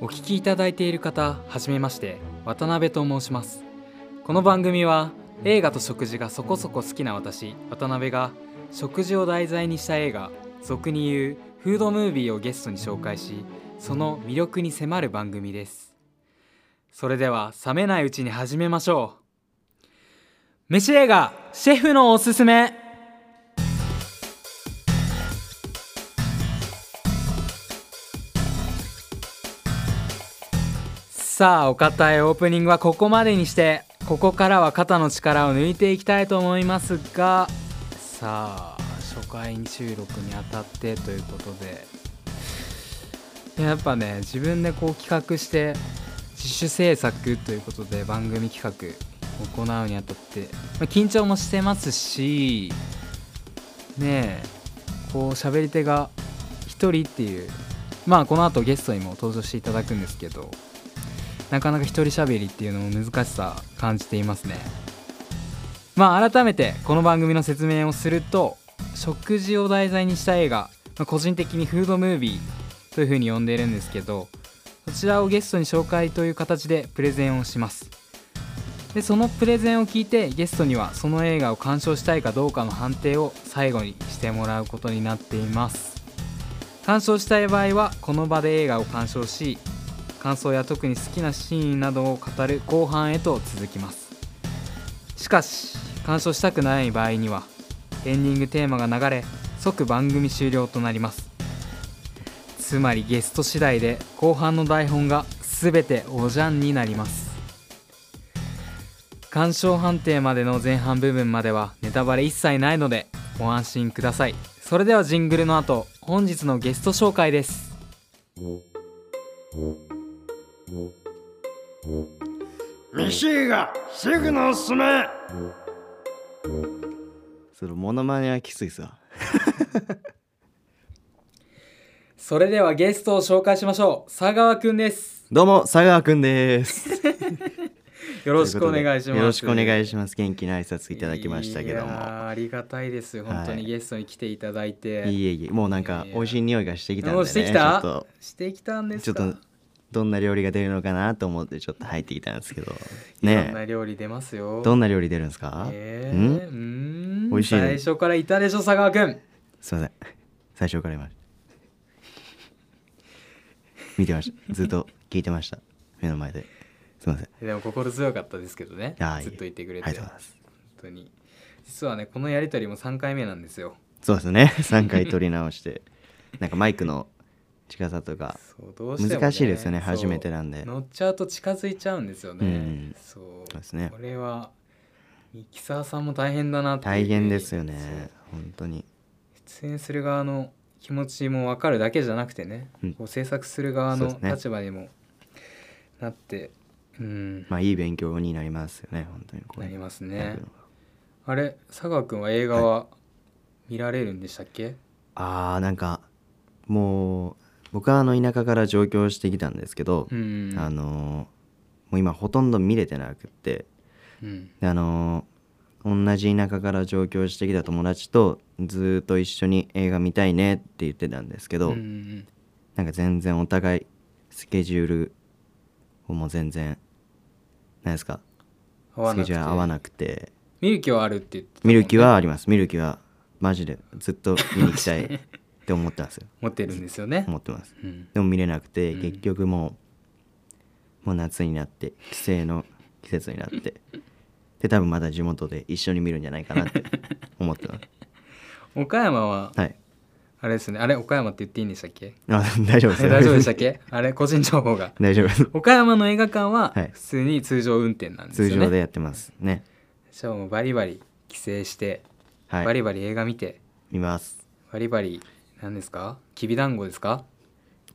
お聞きいただいている方はじめまして渡辺と申します。この番組は映画と食事がそこそこ好きな私渡辺が食事を題材にした映画俗に言うフードムービーをゲストに紹介しその魅力に迫る番組です。それでは冷めないうちに始めましょう。飯映画シェフのおすすめ。さあお堅いオープニングはここまでにしてここからは肩の力を抜いていきたいと思いますがさあ初回収録にあたってということで。やっぱね自分でこう企画して自主制作ということで番組企画行うにあたって、まあ、緊張もしてますしねえこう喋り手が1人っていうまあこの後ゲストにも登場していただくんですけどなかなか一人喋りっていうのも難しさ感じていますね。まあ改めてこの番組の説明をすると食事を題材にした映画、まあ、個人的にフードムービーというふうに呼んでいるんですけどこちらをゲストに紹介という形でプレゼンをします。でそのプレゼンを聞いてゲストにはその映画を鑑賞したいかどうかの判定を最後にしてもらうことになっています。鑑賞したい場合はこの場で映画を鑑賞し感想や特に好きなシーンなどを語る後半へと続きます。しかし鑑賞したくない場合にはエンディングテーマが流れ即番組終了となります。つまりゲスト次第で後半の台本が全ておじゃんになります。鑑賞判定までの前半部分まではネタバレ一切ないのでご安心ください。それではジングルの後本日のゲスト紹介です。飯映画シェフのおすすめ。そのモノマネはきついさ。それではゲストを紹介しましょう。佐川くんです。どうも佐川くんです。よろしくお願いします。よろしくお願いします。元気な挨拶いただきましたけども。ありがたいです。本当にはいゲストに来ていただいて、いえいえもうなんか美味しい匂いがしてきたんでおねしてきた？ちょっしてきたんでとちょっすかとどんな料理が出るのかなと思ってちょっと入ってきたんですけど。いろんねな料理出ますよ。どんな料理出るんですか、えー、ん？うーん。美味しいね。最初からいたでしょ佐川くんすいません。最初から今見てました。ずっと聞いてました。目の前で。すいません。でも心強かったですけどね。ずっといてくれて。ありがとうございます。本当に。実はねこのやりとりも3回目なんですよ。そうですね。3回撮り直して。なんかマイクの近さとか難しいですよね初めてなんで。乗っちゃうと近づいちゃうんですよね、うんそう。ですね。これはミキサーさんも大変だな大変ですよね本当に。出演する側の気持ちも分かるだけじゃなくてね、うん。こう制作する側の立場にもなってうん。まあいい勉強になりますよね本当に。なりますやねあれ佐川君は映画は見られるんでしたっけ、あーなんかもう僕はあの田舎から上京してきたんですけど、うんあのーもう今ほとんど見れてなくってうん。であのー同じ田舎から上京してきた友達とずーっと一緒に映画見たいねって言ってたんですけど、うんうんなんか全然お互いスケジュールをもう全然何ですかスケ合わなくて。ジュール合わなくて。見る気はあるって言ってたもんね。見る気はあります見る気は。マジで。ずっと見に行きたい って思ってますよ。持ってるんですよね。思ってます。うん。でも見れなくて、うん。結局もうもう夏になって帰省の季節になって。で多分また地元で一緒に見るんじゃないかなって 思ってます。岡山ははい。あれですね。あれ岡山って言っていいんでしたっけ？あ大丈夫です。よ大丈夫でしたっけ？あれ個人情報が。大丈夫です。岡山の映画館ははい。普通に通常運転なんですよね、通常でやってますね。じゃあもうバリバリ帰省して、はい。バリバリ映画見て見ます。バリバリ何ですか？きびだんごですか？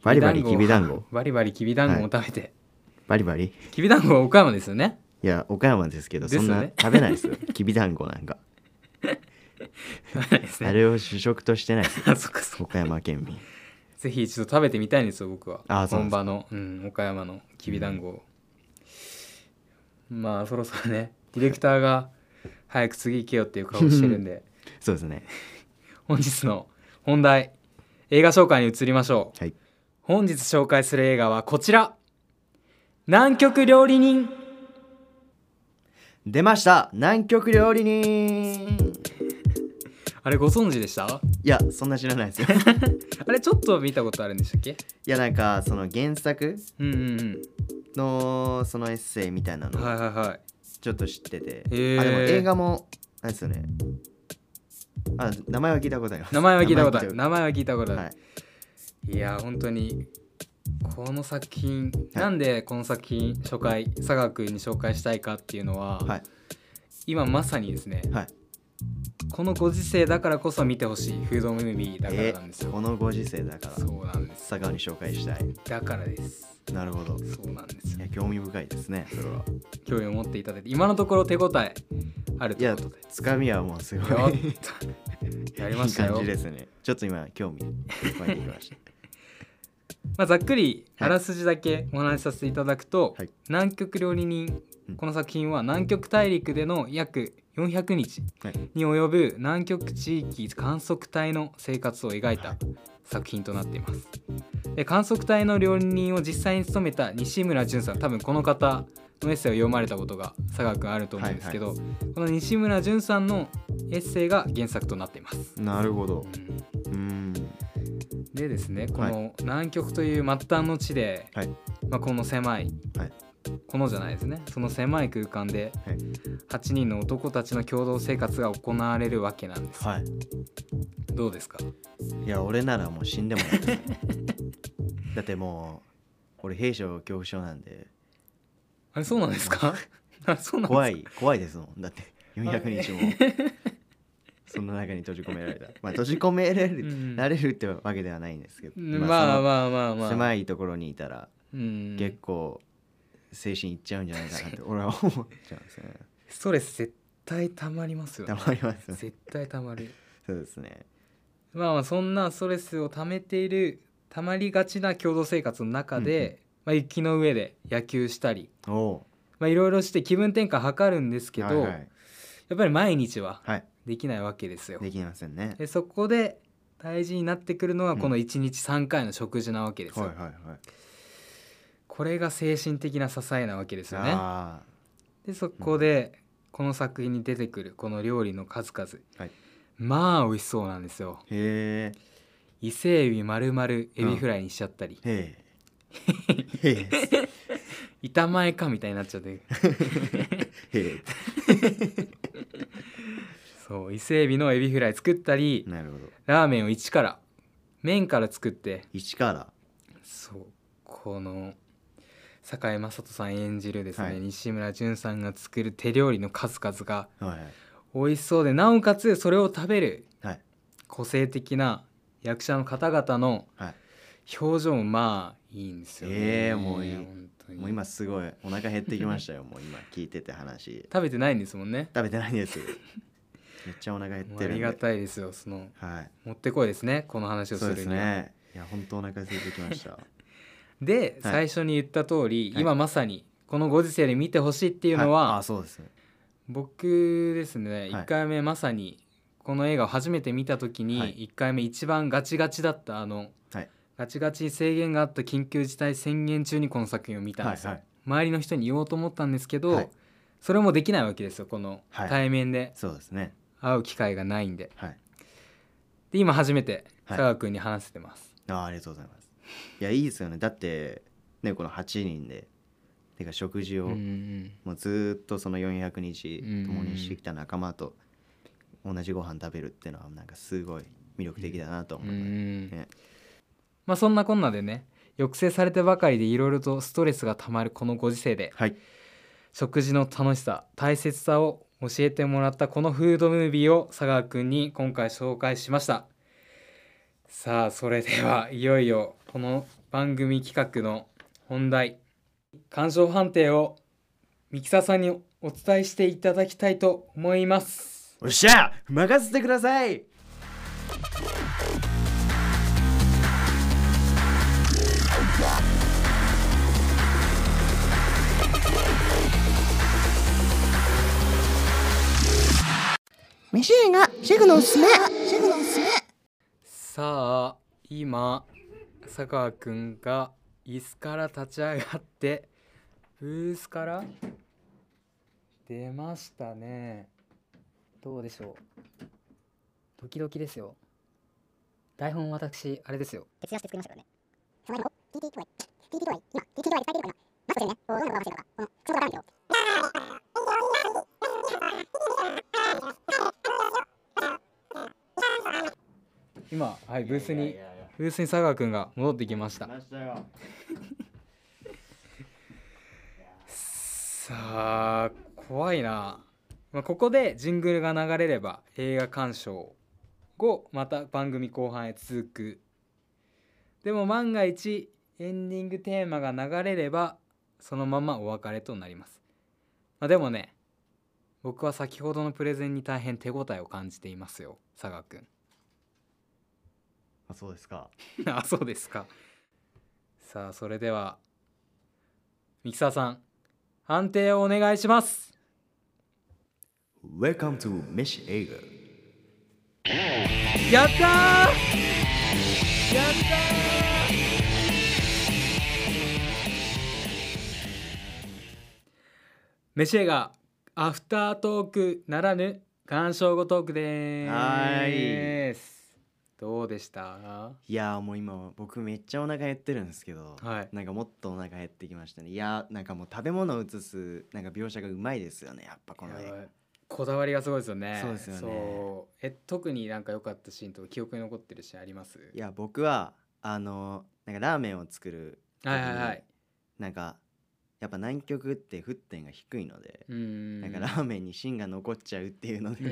バリバリきびだんご。バリバリきびだんごを食べて、バリバリ？きびだんごは岡山ですよね？いや岡山ですけどそんな食べないですよ。きびだんごなんか。あれを主食としてないです。よ岡山県民。ぜひ一度食べてみたいんですよ僕は。あ本場の、うん、岡山のきびだんごを、まあそろそろねディレクターが早く次行けよっていう顔してるんで。そうですね。本日の本題。映画紹介に移りましょう。はい。本日紹介する映画はこちら。南極料理人。出ました。南極料理人。あれご存知でした？いやそんな知らないですよ。あれちょっと見たことあるんでしたっけ？いやなんかその原作？のそのエッセイみたいなうんのはいはいはい。ちょっと知ってて、へー。あでも映画もあれですよねあ名前は聞いたことあります。名前は聞いたことある。名名前は聞いたことある、前はい、や本当にこの作品、はい。なんでこの作品初回佐川君に紹介したいかっていうのは、はい。今まさにですね、はいこのご時世だからこそ見てほしいフードムービーだからなんですよ、このご時世だから。そうなんです佐川に紹介したい。だからです。なるほど。そうなんですよ。いや興味深いですねそれは。興味を持っていただいて今のところ手応えあるいやということで。つかみはもうすごい。やりまいいしたよ。感じですね。ちょっと今興味湧いてきました。まあ、ざっくりはい。あらすじだけお話しさせていただくと、はい。南極料理人うん。この作品は南極大陸での約400日はい。に及ぶ南極地域観測隊の生活を描いた作品となっています。で観測隊の料理人を実際に務めた西村淳さん多分この方のエッセイを読まれたことが佐川君あると思うんですけど、この西村淳さんのエッセイが原作となっています、なるほど。うん。うん。でですねこの南極という末端の地で、はい。まあ、この狭い、はいこのじゃないですね。その狭い空間ではい。8人の男たちの共同生活が行われるわけなんです、はい。どうですか？いや俺ならもう死んでもやって だってもう俺兵所恐怖症なんで。あれそうなんですか？あそうなんですか怖い怖いですもん。だって400日も。その中に閉じ込められた。まあ閉じ込められる、うん。られるってわけではないんですけど、うんまあまあまあ。まあ狭いところにいたらうん。結構精神いっちゃうんじゃないかなって俺は思っちゃうんですよね。ストレス絶対たまりますよね。たまりますね。絶対たまる。そうですね。まあまあそんなストレスを溜めているたまりがちな共同生活の中で、まあ、雪の上で野球したりまあいろいろして気分転換図るんですけど、はいはい。やっぱり毎日ははい。できないわけですよ。できませんね。でそこで大事になってくるのがうんこの1日3回の食事なわけですよ。はいはいはいこれが精神的な支えなわけですよね。あでそこでこの作品に出てくるこの料理の数々、はい。まあ美味しそうなんですよ。ー。へ伊勢海老丸々エビフライにしちゃったり、えへえへえ 板前かみたいになっちゃって。そう伊勢海老のエビフライ作ったりなるほど。ラーメンを一から麺から作って。一から。そうこの堺雅人さん演じるですね、はい。西村淳さんが作る手料理の数々がはい美味しそうでなおかつそれを食べるはい。個性的な役者の方々のはい。表情もまあいいんですよね。ええもうもう今すごい。お腹減ってきましたよ。もう今聞いてて話。食べてないんですもんね。食べてないんです。めっちゃお腹減ってるありがたいですよ。そのはい。もってこいですね。この話をすそうでするには。ね。いや本当お腹空いてきましたで、はい。最初に言った通り、はい。今まさにこのご時世で見てほしいっていうのは、い。あそうです。ね僕ですねはい。1回目まさにこの映画を初めて見た時にはい。1回目一番ガチガチだったあのはい。ガチガチ制限があった緊急事態宣言中にこの作品を見たんですよ、はいはい。周りの人に言おうと思ったんですけど、はい。それもできないわけですよこのはい。対面で。そうですね。会う機会がないんで。はい。で今初めてはい。佐川君に話せてます、あありがとうございますいやいいですよね。だってねこの8人でてか食事を、もうずーっとその400日うん共にしてきた仲間と同じご飯食べるっていうのはなんかすごい魅力的だなとう思います、ん。ね。まあそんなこんなでね抑制されてばかりでいろいろとストレスがたまるこのご時世ではい。食事の楽しさ大切さを教えてもらったこのフードムービーを佐川くんに今回紹介しました。さあそれではいよいよこの番組企画の本題鑑賞判定をミキサーさんにお伝えしていただきたいと思います。おっしゃ任せてください。飯映画シェフのおすすめ。シェフのおすすめ。さあ今佐川くんが椅子から立ち上がってブースから出ましたねどうでしょう？ドキドキですよ台本私あれですよ徹夜して作りましたからね。その間も TT TT 今、TT えてるかマスクしてるね。か、けど。今はいブースにブースに佐川くんが戻ってきました。さあ怖いな、まあ、ここでジングルが流れれば映画鑑賞後また番組後半へ続く。でも万が一エンディングテーマが流れればそのままお別れとなります、まあ、でもね僕は先ほどのプレゼンに大変手応えを感じていますよ佐賀くんあそうですか。あそうですか。さあそれではミキサーさん判定をお願いします。Welcome to 飯映画やったー！やったー！飯映画アフタートークならぬ鑑賞後トークでーすどうでした？いやーもう今僕めっちゃお腹減ってるんですけど、はい。なんかもっとお腹減ってきましたね。いやーなんかもう食べ物を映すなんか描写がうまいですよねやっぱこの映画やばい。こだわりがすごいですよね。そうですよね。え特になんか良かったシーンとか記憶に残ってるシーンあります？いや僕はあのなんかラーメンを作るはいはいはい。なんかやっぱ南極って沸点が低いので、なん。かラーメンに芯が残っちゃうっていうので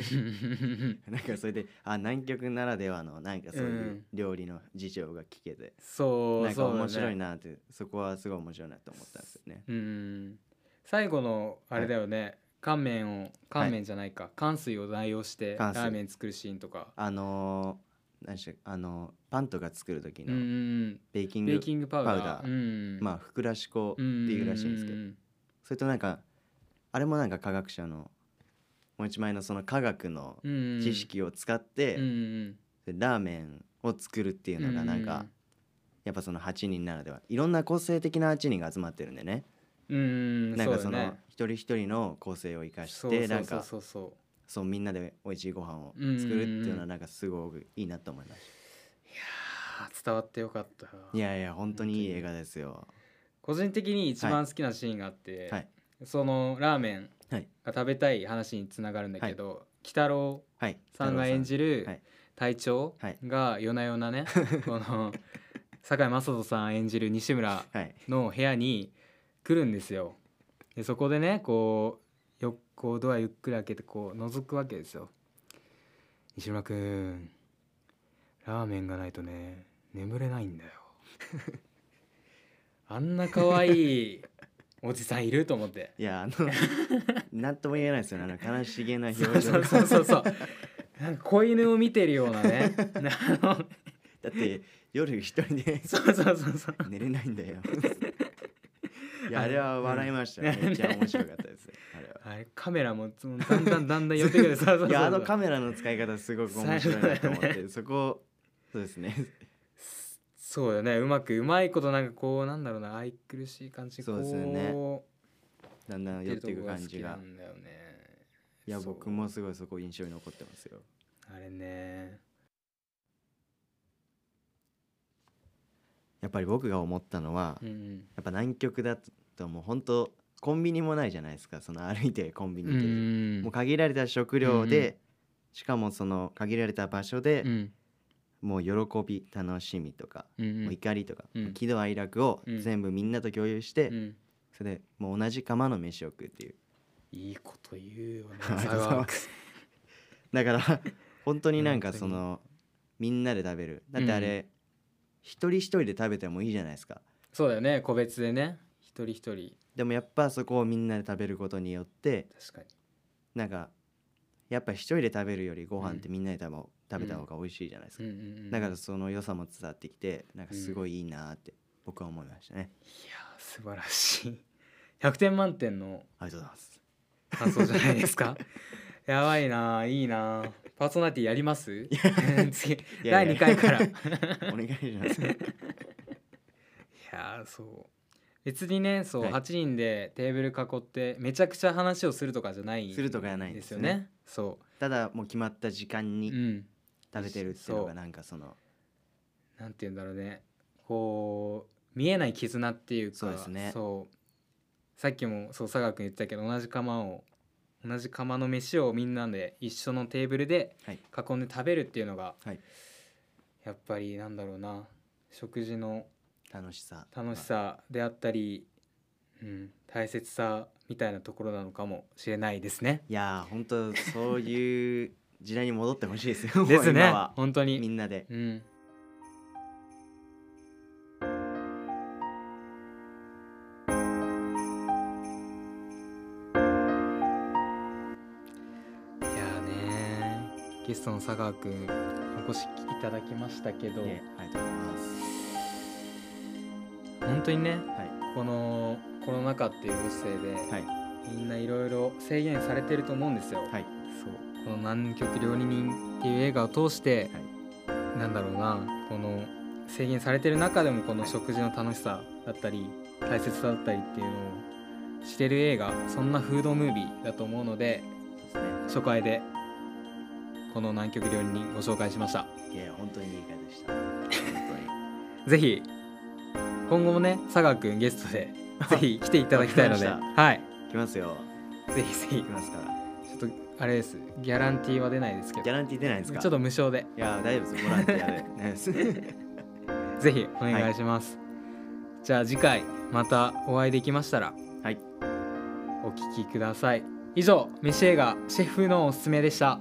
なんかそれであ南極ならではのなんかそういううん。料理の事情が聞けて、そうなんか面白いなってそこはすごい面白いなと思ったんですよね。うん。最後のあれだよね、乾麺を乾麺じゃないか、乾水を代用してラーメン作るシーンとか。あのー何でしあのパンとか作る時のんベーキング,、パウダー。まあふくらし粉っていうらしいんですけど、うんそれとなんかあれもなんか科学者のもう一枚のその科学の知識を使って、ラーメンを作るっていうのがなんか、うんやっぱその8人ならではいろんな個性的な8人が集まってるんでね。なんかその一人一人の個性を生かしそうてなんかそうみんなで美味しいご飯を作るっていうのはなんかすごくいいなと思いましあー伝わってよかった。たいやいや本当にいい映画ですよ。個人的に一番好きなシーンがあって、はい。そのラーメンはい。が食べたい話につながるんだけど、鬼太郎はいさんが演じるはい。隊長はいが夜な夜なね、この堺雅人さん演じる西村はい。の部屋に来るんですよ。でそこでねこうよこうドアゆっくり開けてこう覗くわけですよ。西村くんラーメンがないとね眠れないんだよ。あんな可愛いおじさんいると思って。いやあのなんとも言えないですよねあの悲しげな表情がそうそうそうそう。なんか子犬を見てるようなね。あ のだって夜一人でそうそうそうそう。寝れないんだよ いやあれは笑いましたねめっちゃ面白かったあれカメラもつだんだんだんだん寄ってくる。いやあのカメラの使い方すごく面白いなと思っ最て、そこそうですね。そうよね。うまくうまいことなんかこうなんだろうな愛くるしい感じそうですよね。こだんだんう寄っていく感じが。なんだよね。いや僕もすごいそこ印象に残ってますよ。あれね。やっぱり僕が思ったのは、やうんうん。っぱ南極だともう本当コンビニもないじゃないですか。その歩いてコンビニう行ける、ん。もう限られた食料で、うんうん。しかもその限られた場所で、うん。もう喜び楽しみとか、うんもう怒りとか、うん。喜怒哀楽をうん。全部みんなと共有して、うん。それでもう同じ釜の飯を食うっていう。いいこと言うよね だから本当になんかそのみんなで食べる。だってあれ、一人一人で食べてもいいじゃないですか。そうだよね個別でね。一人一人でもやっぱそこをみんなで食べることによって確かに。なんかやっぱ一人で食べるよりご飯ってみんなで食べ,、食べた方が美味しいじゃないですか、うんうんうんだからその良さも伝わってきてなんかすごいいいなって僕は思いましたね、いやー素晴らしい。100点満点のありがとうございます。感想じゃないですか？やばいないいなパーソナリティやります？次いやいや。第2回から。いお願いします。やーそう別にねそう、はい。8人でテーブル囲ってめちゃくちゃ話をするとかじゃないするとかじゃないですよね。そただもう決まった時間ううにん。食べてるっていうのそう。がなんかそのなんて言うんだろうね。こう見えない絆っていうかそうですね。そう。さっきもそう佐賀君言ってたけど同じ釜を同じ釜の飯をみんなで一緒のテーブルではい。囲んで食べるっていうのが、はい。やっぱりなんだろうな。食事の楽しさ。楽しさであったり、うん、大切さみたいなところなのかもしれないですね。いやー本当そういう時代に戻ってほしいですよ ですね。本当に。みんなで。うん。いやーねゲストの佐川くんお越しいただきましたけど、ねありがとうございます本当にね。はい。このコロナ禍っていうご時世で、はい。みんないろいろ制限されてると思うんですよ。はい。そう。この南極料理人っていう映画を通して、はい。なんだろうな。この制限されてる中でもこの食事の楽しさだったり大切さだったりっていうのをしてる映画そんなフードムービーだと思うのでそうで初回でこの南極料理人ご紹介しました。いや本当にいい回でした。本 ぜひ今後もね佐賀くんゲストで ぜひ来ていただきたいのではい。来ますよ。ぜひぜひ来ますから。ちょっとあれです。ギャランティーは出ないですけど。ギャランティー出ないんですか？ちょっと無償で。いや大丈夫ですボランティアで。ね ぜひお願いします、じゃあ次回またお会いできましたらはい。お聞きください。以上飯映画シェフのおすすめでした